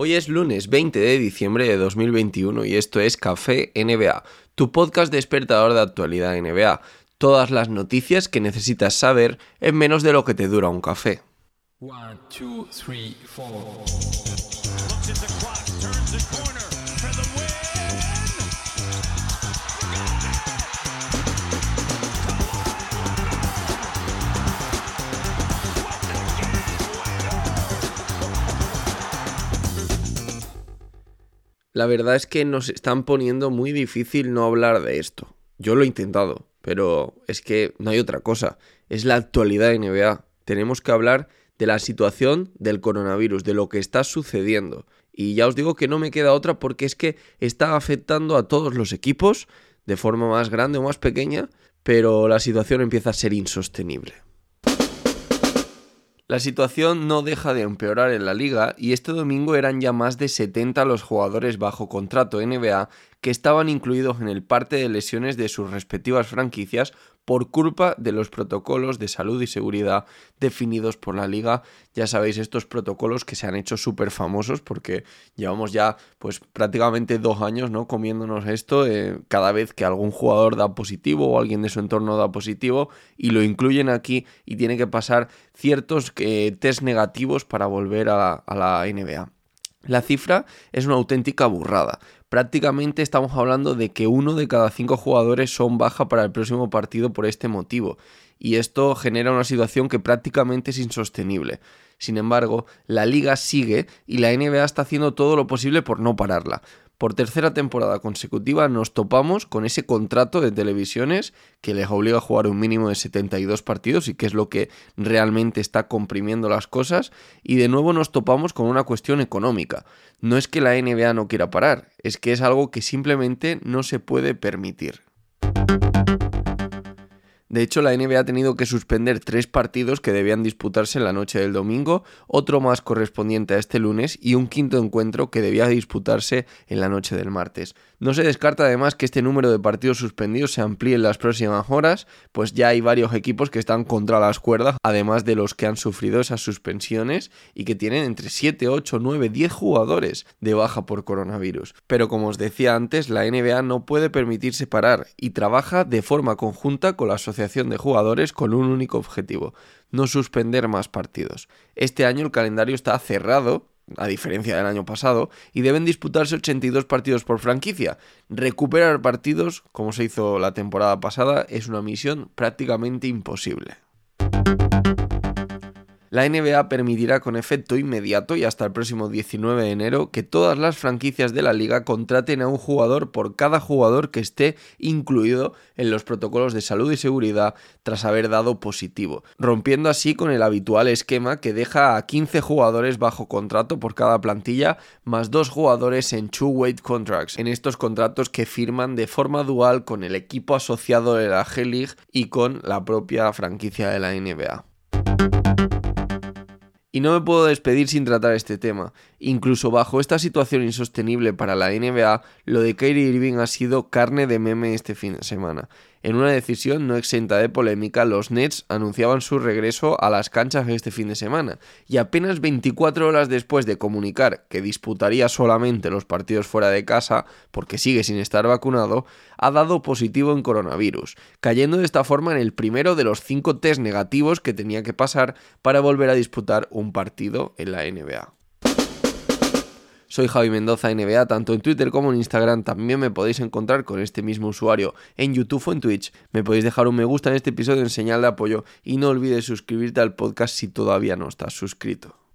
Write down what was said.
Hoy es lunes 20 de diciembre de 2021 y esto es Café NBA, tu podcast despertador de actualidad NBA. Todas las noticias que necesitas saber en menos de lo que te dura un café. La verdad es que nos están poniendo muy difícil no hablar de esto. Yo lo he intentado, pero es que no hay otra cosa. Es la actualidad de NBA. Tenemos que hablar de la situación del coronavirus, de lo que está sucediendo. Y ya os digo que no me queda otra porque es que está afectando a todos los equipos de forma más grande o más pequeña, pero la situación empieza a ser insostenible. La situación no deja de empeorar en la liga y este domingo eran ya más de 70 los jugadores bajo contrato NBA que estaban incluidos en el parte de lesiones de sus respectivas franquicias por culpa de los protocolos de salud y seguridad definidos por la liga. Ya sabéis, estos protocolos que se han hecho súper famosos porque llevamos ya pues prácticamente dos años ¿no? comiéndonos esto eh, cada vez que algún jugador da positivo o alguien de su entorno da positivo y lo incluyen aquí y tiene que pasar ciertos test negativos para volver a la NBA. La cifra es una auténtica burrada. Prácticamente estamos hablando de que uno de cada cinco jugadores son baja para el próximo partido por este motivo, y esto genera una situación que prácticamente es insostenible. Sin embargo, la liga sigue y la NBA está haciendo todo lo posible por no pararla. Por tercera temporada consecutiva nos topamos con ese contrato de televisiones que les obliga a jugar un mínimo de 72 partidos y que es lo que realmente está comprimiendo las cosas. Y de nuevo nos topamos con una cuestión económica. No es que la NBA no quiera parar, es que es algo que simplemente no se puede permitir. De hecho, la NBA ha tenido que suspender tres partidos que debían disputarse en la noche del domingo, otro más correspondiente a este lunes y un quinto encuentro que debía disputarse en la noche del martes. No se descarta además que este número de partidos suspendidos se amplíe en las próximas horas, pues ya hay varios equipos que están contra las cuerdas, además de los que han sufrido esas suspensiones y que tienen entre 7, 8, 9, 10 jugadores de baja por coronavirus. Pero como os decía antes, la NBA no puede permitirse parar y trabaja de forma conjunta con la de jugadores con un único objetivo, no suspender más partidos. Este año el calendario está cerrado a diferencia del año pasado, y deben disputarse 82 partidos por franquicia. Recuperar partidos, como se hizo la temporada pasada, es una misión prácticamente imposible. La NBA permitirá con efecto inmediato y hasta el próximo 19 de enero que todas las franquicias de la liga contraten a un jugador por cada jugador que esté incluido en los protocolos de salud y seguridad tras haber dado positivo, rompiendo así con el habitual esquema que deja a 15 jugadores bajo contrato por cada plantilla, más dos jugadores en two-weight contracts, en estos contratos que firman de forma dual con el equipo asociado de la G-League y con la propia franquicia de la NBA. Y no me puedo despedir sin tratar este tema. Incluso bajo esta situación insostenible para la NBA, lo de Kyrie Irving ha sido carne de meme este fin de semana. En una decisión no exenta de polémica, los Nets anunciaban su regreso a las canchas este fin de semana, y apenas 24 horas después de comunicar que disputaría solamente los partidos fuera de casa, porque sigue sin estar vacunado, ha dado positivo en coronavirus, cayendo de esta forma en el primero de los cinco test negativos que tenía que pasar para volver a disputar un partido en la NBA. Soy Javi Mendoza NBA, tanto en Twitter como en Instagram. También me podéis encontrar con este mismo usuario en YouTube o en Twitch. Me podéis dejar un me gusta en este episodio en señal de apoyo y no olvides suscribirte al podcast si todavía no estás suscrito.